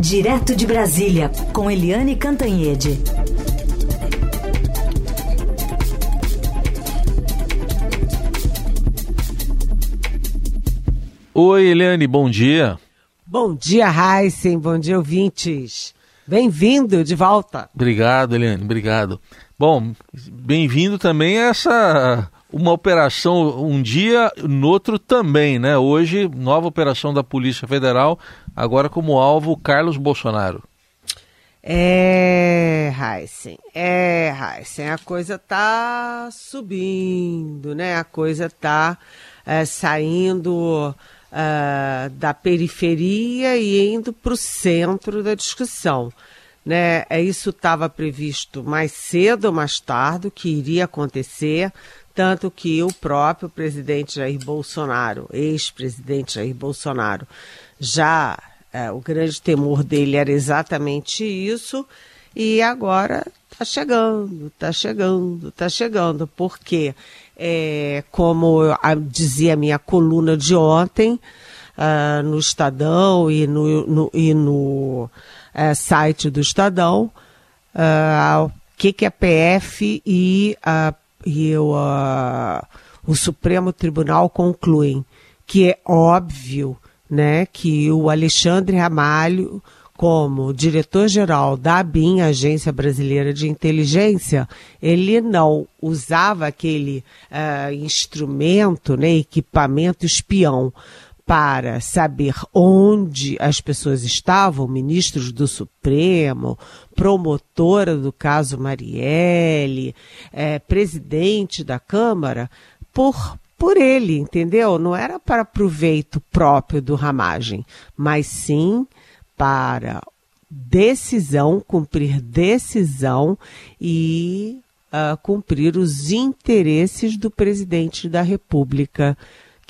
Direto de Brasília, com Eliane Cantanhede. Oi, Eliane, bom dia. Bom dia, Heisen, bom dia, ouvintes. Bem-vindo de volta. Obrigado, Eliane, obrigado. Bom, bem-vindo também a essa uma operação um dia, no outro também, né? Hoje, nova operação da Polícia Federal, agora como alvo Carlos Bolsonaro. É, Heisen, é, Heisen, a coisa tá subindo, né? A coisa tá é, saindo é, da periferia e indo para o centro da discussão. Né? É, isso estava previsto mais cedo ou mais tarde, que iria acontecer tanto que o próprio presidente Jair Bolsonaro, ex-presidente Jair Bolsonaro, já é, o grande temor dele era exatamente isso, e agora está chegando, está chegando, está chegando, porque, é, como dizia a minha coluna de ontem, uh, no Estadão e no, no e no uh, site do Estadão, uh, o que, que a PF e a e o, uh, o Supremo Tribunal concluem que é óbvio né, que o Alexandre Ramalho, como diretor-geral da ABIN, Agência Brasileira de Inteligência, ele não usava aquele uh, instrumento, né, equipamento espião para saber onde as pessoas estavam, ministros do Supremo, promotora do caso Marielle, é, presidente da Câmara, por, por ele, entendeu? Não era para proveito próprio do Ramagem, mas sim para decisão, cumprir decisão e uh, cumprir os interesses do presidente da República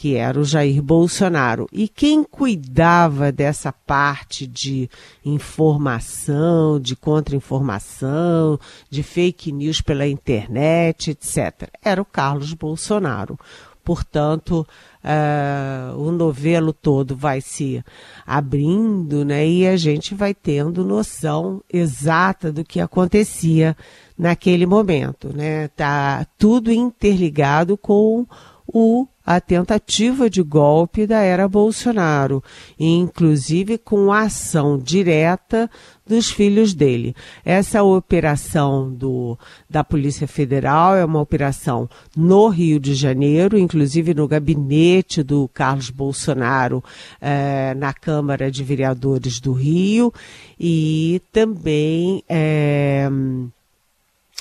que era o Jair Bolsonaro. E quem cuidava dessa parte de informação, de contra-informação, de fake news pela internet, etc., era o Carlos Bolsonaro. Portanto, uh, o novelo todo vai se abrindo, né? E a gente vai tendo noção exata do que acontecia naquele momento, né? Tá tudo interligado com o a tentativa de golpe da era Bolsonaro, inclusive com a ação direta dos filhos dele. Essa operação do, da Polícia Federal é uma operação no Rio de Janeiro, inclusive no gabinete do Carlos Bolsonaro eh, na Câmara de Vereadores do Rio e também eh,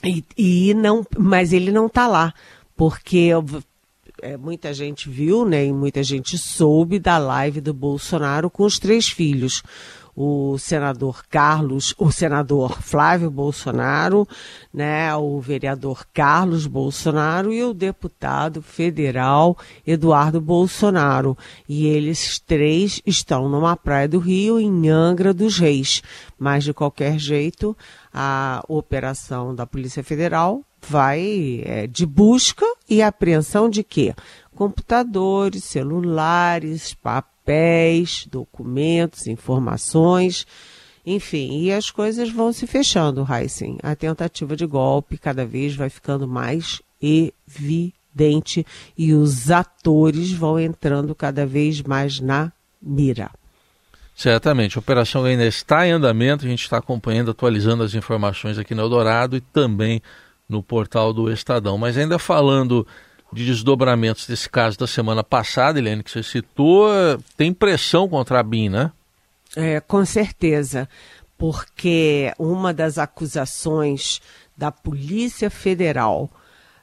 e, e não, mas ele não está lá porque é, muita gente viu, né, e muita gente soube da live do Bolsonaro com os três filhos. O senador Carlos, o senador Flávio Bolsonaro, né, o vereador Carlos Bolsonaro e o deputado federal Eduardo Bolsonaro. E eles três estão numa praia do Rio, em Angra dos Reis. Mas, de qualquer jeito, a operação da Polícia Federal vai é, de busca e apreensão de quê? Computadores, celulares, papéis, documentos, informações, enfim, e as coisas vão se fechando, Heisen. A tentativa de golpe cada vez vai ficando mais evidente e os atores vão entrando cada vez mais na mira. Certamente, a operação ainda está em andamento, a gente está acompanhando, atualizando as informações aqui no Eldorado e também no portal do Estadão. Mas ainda falando de desdobramentos desse caso da semana passada, Helene, que você citou, tem pressão contra a BIM, né? É, com certeza, porque uma das acusações da Polícia Federal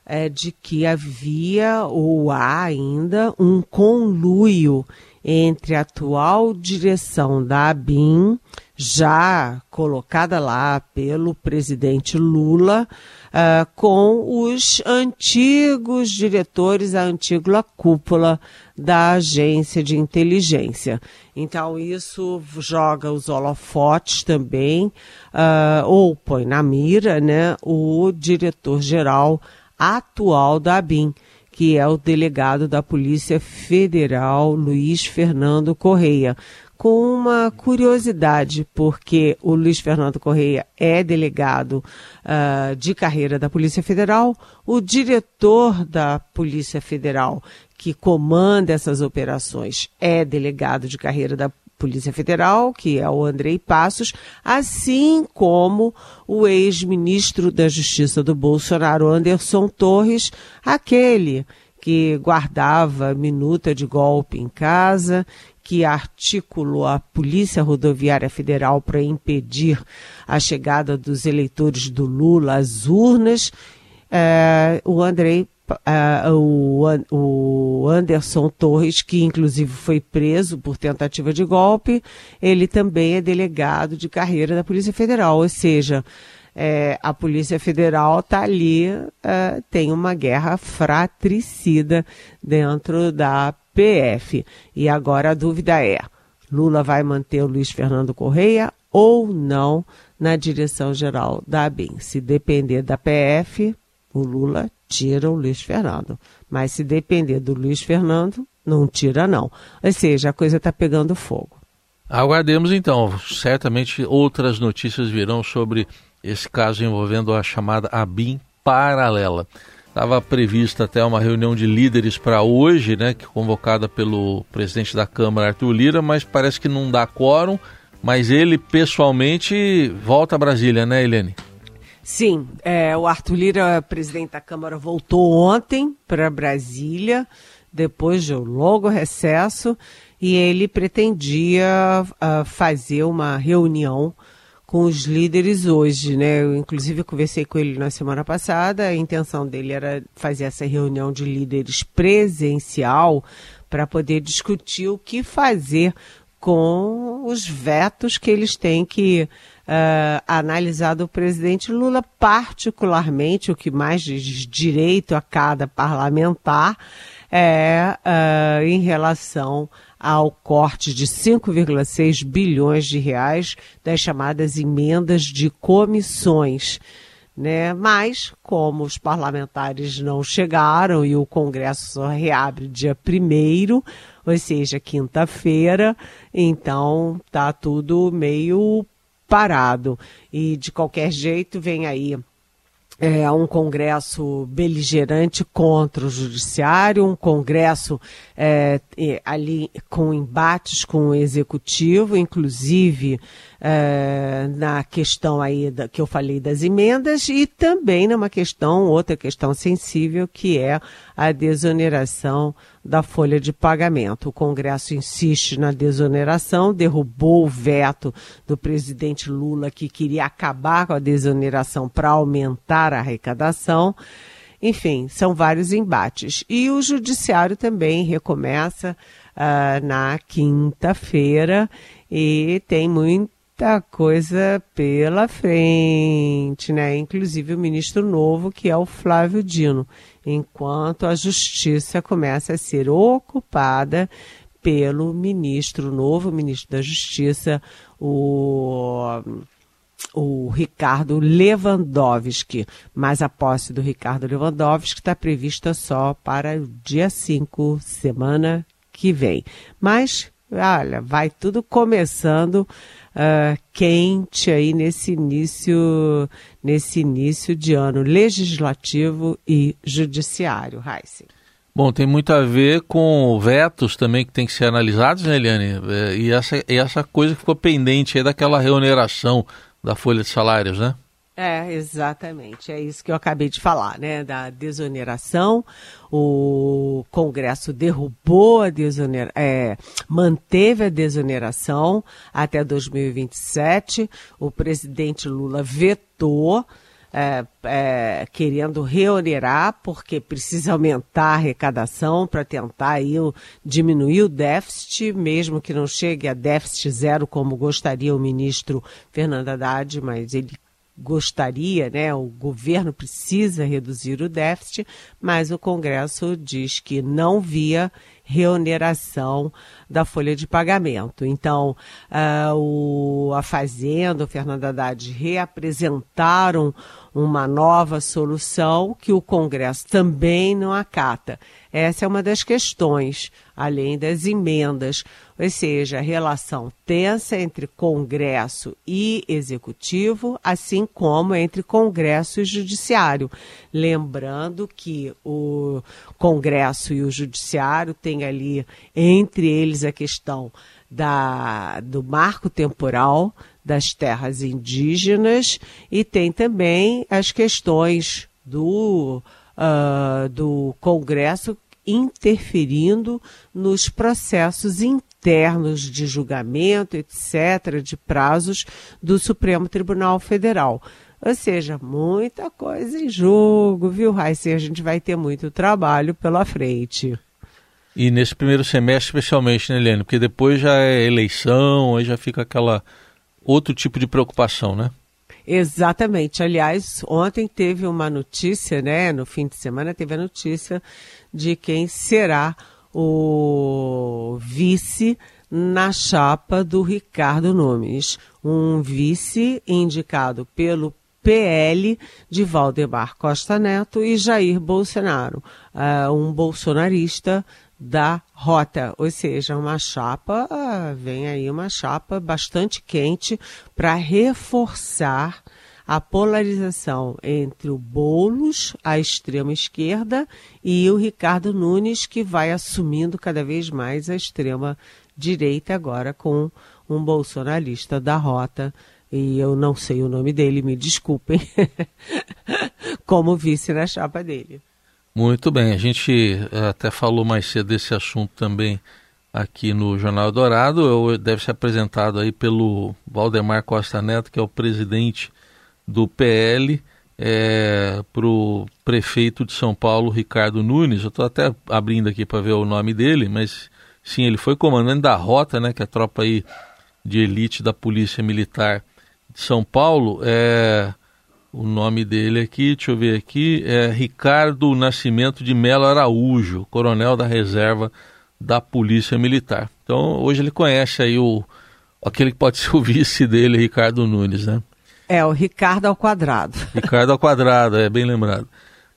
é de que havia ou há ainda um conluio entre a atual direção da ABIN, já colocada lá pelo presidente Lula, uh, com os antigos diretores, a antiga cúpula da agência de inteligência. Então, isso joga os holofotes também, uh, ou põe na mira né, o diretor-geral atual da ABIN que é o delegado da Polícia Federal, Luiz Fernando Correia. com uma curiosidade, porque o Luiz Fernando Correia é delegado uh, de carreira da Polícia Federal, o diretor da Polícia Federal que comanda essas operações é delegado de carreira da Polícia Federal, que é o Andrei Passos, assim como o ex-ministro da Justiça do Bolsonaro, Anderson Torres, aquele que guardava minuta de golpe em casa, que articulou a Polícia Rodoviária Federal para impedir a chegada dos eleitores do Lula às urnas. É, o Andrei O, o, Anderson Torres, que inclusive foi preso por tentativa de golpe, ele também é delegado de carreira da Polícia Federal, ou seja, é, a Polícia Federal está ali, uh, tem uma guerra fratricida dentro da PF. E agora a dúvida é: Lula vai manter o Luiz Fernando Correia ou não na direção geral da ABIN? Se depender da PF, o Lula tira o Luiz Fernando. Mas se depender do Luiz Fernando, não tira não. Ou seja, a coisa está pegando fogo. Aguardemos então. Certamente outras notícias virão sobre esse caso envolvendo a chamada ABIN paralela. Estava prevista até uma reunião de líderes para hoje, né, convocada pelo presidente da Câmara, Arthur Lira, mas parece que não dá quórum. Mas ele pessoalmente volta a Brasília, né, Helene? Sim, é, o Arthur Lira, presidente da Câmara, voltou ontem para Brasília, depois de um longo recesso, e ele pretendia uh, fazer uma reunião com os líderes hoje, né? Eu, inclusive, conversei com ele na semana passada. A intenção dele era fazer essa reunião de líderes presencial para poder discutir o que fazer com os vetos que eles têm que uh, analisado o presidente Lula, particularmente o que mais diz direito a cada parlamentar é uh, em relação ao corte de 5,6 bilhões de reais das chamadas emendas de comissões. Né? Mas, como os parlamentares não chegaram e o Congresso só reabre dia 1 ou seja, quinta-feira, então tá tudo meio parado. E de qualquer jeito vem aí é, um congresso beligerante contra o judiciário, um congresso é, ali com embates com o executivo, inclusive é, na questão aí da, que eu falei das emendas e também numa questão, outra questão sensível, que é a desoneração da folha de pagamento. O Congresso insiste na desoneração, derrubou o veto do presidente Lula que queria acabar com a desoneração para aumentar a arrecadação. Enfim, são vários embates. E o judiciário também recomeça uh, na quinta-feira e tem muito muita coisa pela frente, né? Inclusive o ministro novo, que é o Flávio Dino, enquanto a justiça começa a ser ocupada pelo ministro novo, ministro da Justiça, o o Ricardo Lewandowski, mas a posse do Ricardo Lewandowski está prevista só para o dia 5, semana que vem. Mas, olha, vai tudo começando uh, quente aí nesse início, nesse início de ano legislativo e judiciário, Heisen. Bom, tem muito a ver com vetos também que tem que ser analisados, né, Eliane? É, e essa, e essa coisa que ficou pendente aí daquela reoneração da folha de salários, né? É, exatamente. É isso que eu acabei de falar, né? Da desoneração. O Congresso derrubou a desoneração, é, manteve a desoneração até 2027. O presidente Lula vetou. É, é, querendo reonerar, porque precisa aumentar a arrecadação para tentar aí, diminuir o déficit, mesmo que não chegue a déficit zero, como gostaria o ministro Fernando Haddad, mas ele gostaria, né? O governo precisa reduzir o déficit, mas o Congresso diz que não via reoneração da folha de pagamento. Então, uh, o, a Fazenda, o Fernando Haddad reapresentaram uma nova solução que o Congresso também não acata. Essa é uma das questões, além das emendas, ou seja, a relação tensa entre Congresso e Executivo, assim como entre Congresso e Judiciário. Lembrando que o Congresso e o Judiciário têm ali, entre eles, a questão da, do marco temporal das terras indígenas e tem também as questões do, uh, do Congresso interferindo nos processos internos de julgamento, etc., de prazos do Supremo Tribunal Federal. Ou seja, muita coisa em jogo, viu, Raíssa? A gente vai ter muito trabalho pela frente. E nesse primeiro semestre, especialmente, né, Helene? Porque depois já é eleição, aí já fica aquela outro tipo de preocupação, né? Exatamente. Aliás, ontem teve uma notícia, né? No fim de semana teve a notícia de quem será o vice na chapa do Ricardo Nunes. Um vice indicado pelo PL de Valdemar Costa Neto e Jair Bolsonaro, uh, um bolsonarista da rota, ou seja, uma chapa, vem aí uma chapa bastante quente para reforçar a polarização entre o Boulos, a extrema esquerda, e o Ricardo Nunes, que vai assumindo cada vez mais a extrema direita agora com um bolsonarista da rota, e eu não sei o nome dele, me desculpem, como vice na chapa dele. Muito bem, a gente eh, até falou mais cedo desse assunto também aqui no Jornal Dourado. Deve ser apresentado aí pelo Valdemar Costa Neto, que é o presidente do PL, é, para o prefeito de São Paulo, Ricardo Nunes. Eu estou até abrindo aqui para ver o nome dele, mas sim, ele foi comandante da Rota, né, que é a tropa aí de elite da Polícia Militar de São Paulo. É, o nome dele aqui, deixa eu ver aqui, é Ricardo Nascimento de Melo Araújo, coronel da reserva da Polícia Militar. Então, hoje ele conhece aí o aquele que pode ser o vice dele, Ricardo Nunes, né? É, o Ricardo ao quadrado. Ricardo ao quadrado, é bem lembrado.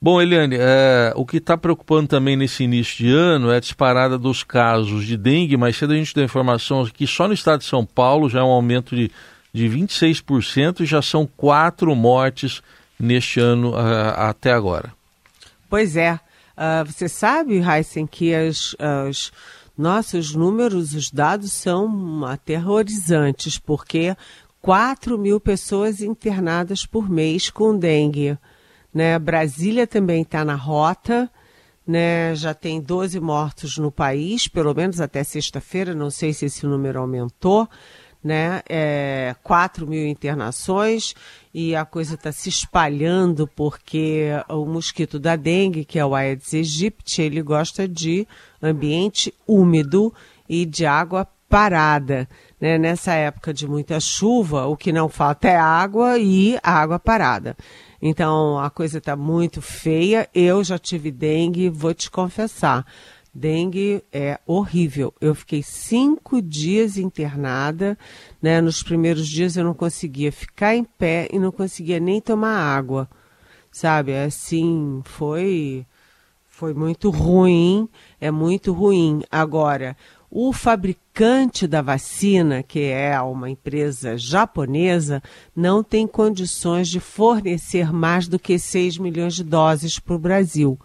Bom, Eliane, é, o que está preocupando também nesse início de ano é a disparada dos casos de dengue. Mais cedo a gente deu informação que só no estado de São Paulo já é um aumento de de 26% e já são quatro mortes neste ano uh, até agora. Pois é. Uh, você sabe, Heisen, que as, as, nossos números, os dados são aterrorizantes, porque 4 mil pessoas internadas por mês com dengue. Né? Brasília também está na rota. Né, já tem 12 mortos no país, pelo menos até sexta-feira, não sei se esse número aumentou né? É, 4 mil internações e a coisa está se espalhando porque o mosquito da dengue, que é o Aedes aegypti, ele gosta de ambiente úmido e de água parada. Né? Nessa época de muita chuva, o que não falta é água e água parada. Então a coisa está muito feia. Eu já tive dengue, vou te confessar. Dengue é horrível. Eu fiquei cinco dias internada. Né? Nos primeiros dias eu não conseguia ficar em pé e não conseguia nem tomar água. Sabe? Assim, foi, foi muito ruim. É muito ruim. Agora, o fabricante da vacina, que é uma empresa japonesa, não tem condições de fornecer mais do que 6 milhões de doses para o Brasil.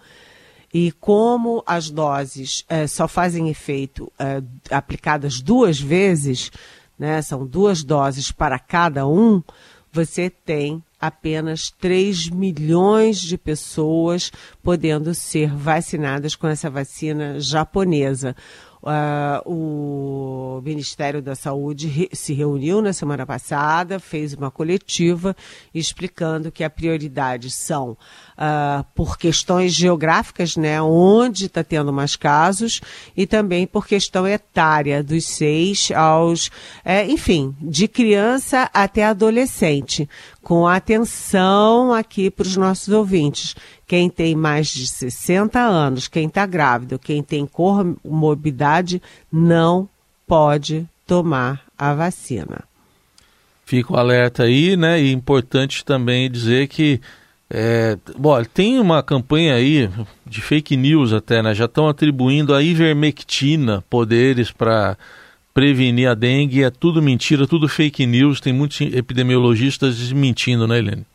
E como as doses é, só fazem efeito é, aplicadas duas vezes, né, são duas doses para cada um, você tem apenas 3 milhões de pessoas podendo ser vacinadas com essa vacina japonesa. Uh, o Ministério da Saúde re se reuniu na semana passada, fez uma coletiva explicando que a prioridade são uh, por questões geográficas, né, onde está tendo mais casos, e também por questão etária, dos seis aos, é, enfim, de criança até adolescente, com atenção aqui para os nossos ouvintes Quem tem mais de 60 anos, quem está grávido, quem tem comorbidade, não pode tomar a vacina. Fica o alerta aí, né? E importante também dizer que é, bom, tem uma campanha aí de fake news até, né? Já estão atribuindo a ivermectina poderes para prevenir a dengue. É tudo mentira, tudo fake news. Tem muitos epidemiologistas desmentindo, né, Helene?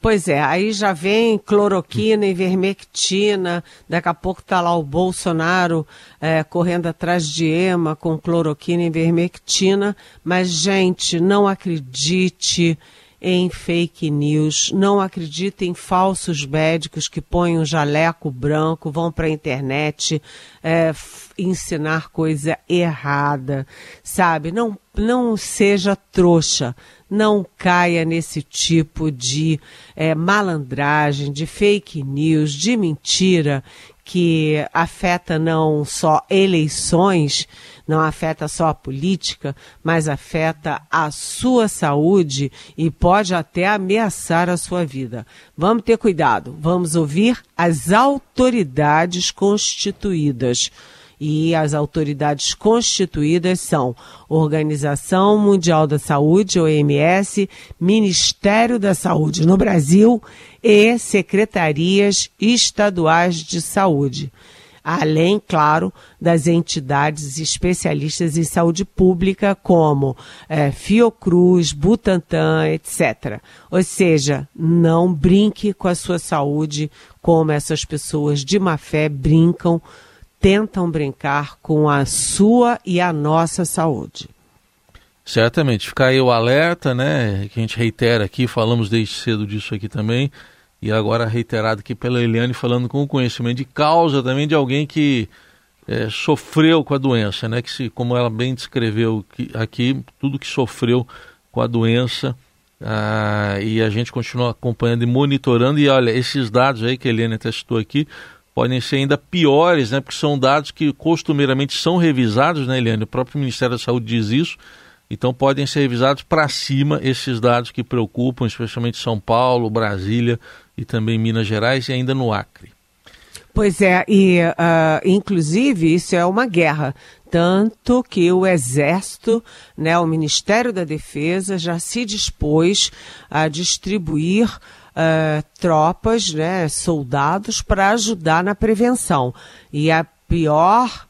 Pois é, aí já vem cloroquina, ivermectina, daqui a pouco está lá o Bolsonaro é, correndo atrás de EMA com cloroquina e ivermectina, mas gente, não acredite em fake news, não acredite em falsos médicos que põem um jaleco branco, vão para a internet é, ensinar coisa errada, sabe? Não, não seja trouxa, não caia nesse tipo de é, malandragem, de fake news, de mentira que afeta não só eleições, não afeta só a política, mas afeta a sua saúde e pode até ameaçar a sua vida. Vamos ter cuidado, vamos ouvir as autoridades constituídas. E as autoridades constituídas são Organização Mundial da Saúde, OMS, Ministério da Saúde no Brasil e secretarias estaduais de saúde. Além, claro, das entidades especialistas em saúde pública, como é, Fiocruz, Butantan, etc. Ou seja, não brinque com a sua saúde como essas pessoas de má fé brincam tentam brincar com a sua e a nossa saúde. Certamente, fica aí o alerta, né? Que a gente reitera aqui, falamos desde cedo disso aqui também, e agora reiterado aqui pela Eliane, falando com conhecimento de causa também de alguém que é, sofreu com a doença, né? Que se, como ela bem descreveu aqui, tudo que sofreu com a doença, ah, e a gente continua acompanhando e monitorando, e olha, esses dados aí que a Eliane testou aqui, podem ser ainda piores, né? Porque são dados que costumeiramente são revisados, né, Eliane? O próprio Ministério da Saúde diz isso. Então podem ser revisados para cima esses dados que preocupam, especialmente São Paulo, Brasília e também Minas Gerais e ainda no Acre. Pois é, e uh, inclusive isso é uma guerra. Tanto que o Exército, né, o Ministério da Defesa, já se dispôs a distribuir uh, tropas, né, soldados, para ajudar na prevenção. E a pior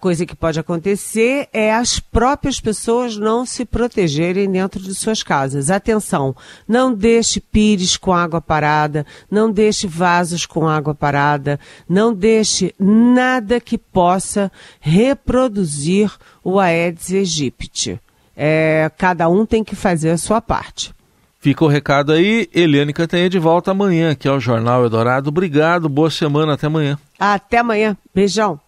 coisa que pode acontecer é as próprias pessoas não se protegerem dentro de suas casas. Atenção, não deixe pires com água parada, não deixe vasos com água parada, não deixe nada que possa reproduzir o Aedes aegypti. É, cada um tem que fazer a sua parte. Fica o recado aí. Eliane Cantanha de volta amanhã aqui ao Jornal Eldorado. Obrigado, boa semana, até amanhã. Até amanhã. Beijão.